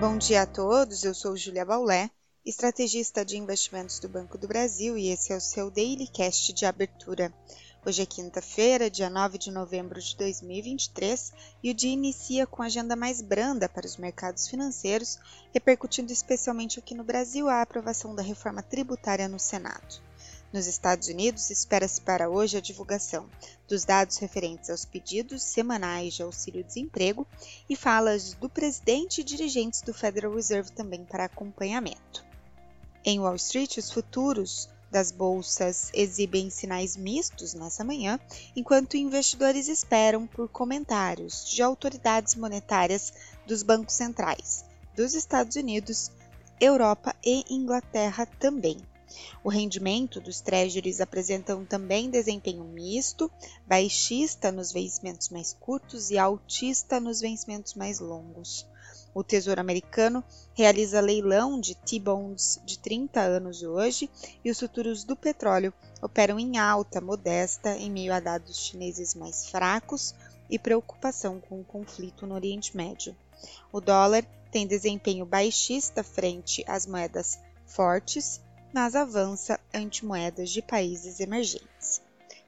Bom dia a todos, eu sou Julia Baulé, estrategista de investimentos do Banco do Brasil e esse é o seu Daily Cast de abertura. Hoje é quinta-feira, dia 9 de novembro de 2023 e o dia inicia com agenda mais branda para os mercados financeiros, repercutindo especialmente aqui no Brasil a aprovação da reforma tributária no Senado. Nos Estados Unidos, espera-se para hoje a divulgação dos dados referentes aos pedidos semanais de auxílio-desemprego e falas do presidente e dirigentes do Federal Reserve também para acompanhamento. Em Wall Street, os futuros das bolsas exibem sinais mistos nessa manhã, enquanto investidores esperam por comentários de autoridades monetárias dos bancos centrais dos Estados Unidos, Europa e Inglaterra também. O rendimento dos treasuries apresentam também desempenho misto, baixista nos vencimentos mais curtos e altista nos vencimentos mais longos. O Tesouro Americano realiza leilão de T-bonds de 30 anos hoje e os futuros do petróleo operam em alta modesta em meio a dados chineses mais fracos e preocupação com o conflito no Oriente Médio. O dólar tem desempenho baixista frente às moedas fortes mas avança ante moedas de países emergentes.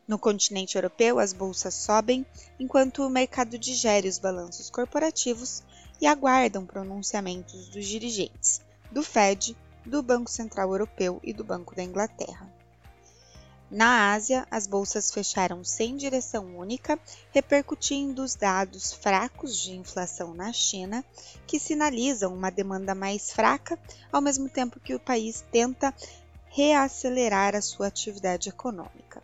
No continente europeu, as bolsas sobem enquanto o mercado digere os balanços corporativos e aguardam pronunciamentos dos dirigentes do Fed, do Banco Central Europeu e do Banco da Inglaterra. Na Ásia, as bolsas fecharam sem direção única, repercutindo os dados fracos de inflação na China, que sinalizam uma demanda mais fraca, ao mesmo tempo que o país tenta reacelerar a sua atividade econômica.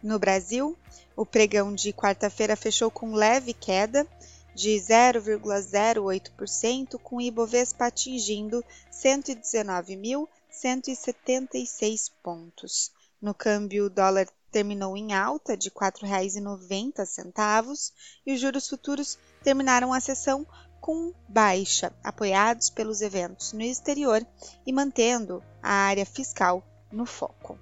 No Brasil, o pregão de quarta-feira fechou com leve queda de 0,08%, com o Ibovespa atingindo 119.176 pontos. No câmbio, o dólar terminou em alta de R$ 4,90 e os juros futuros terminaram a sessão com baixa, apoiados pelos eventos no exterior e mantendo a área fiscal no foco.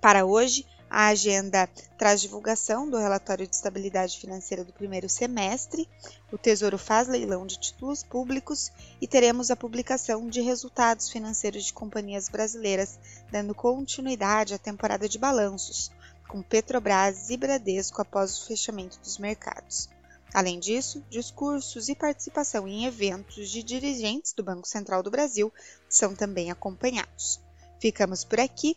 Para hoje, a agenda traz divulgação do relatório de estabilidade financeira do primeiro semestre, o Tesouro faz leilão de títulos públicos e teremos a publicação de resultados financeiros de companhias brasileiras, dando continuidade à temporada de balanços, com Petrobras e Bradesco após o fechamento dos mercados. Além disso, discursos e participação em eventos de dirigentes do Banco Central do Brasil são também acompanhados. Ficamos por aqui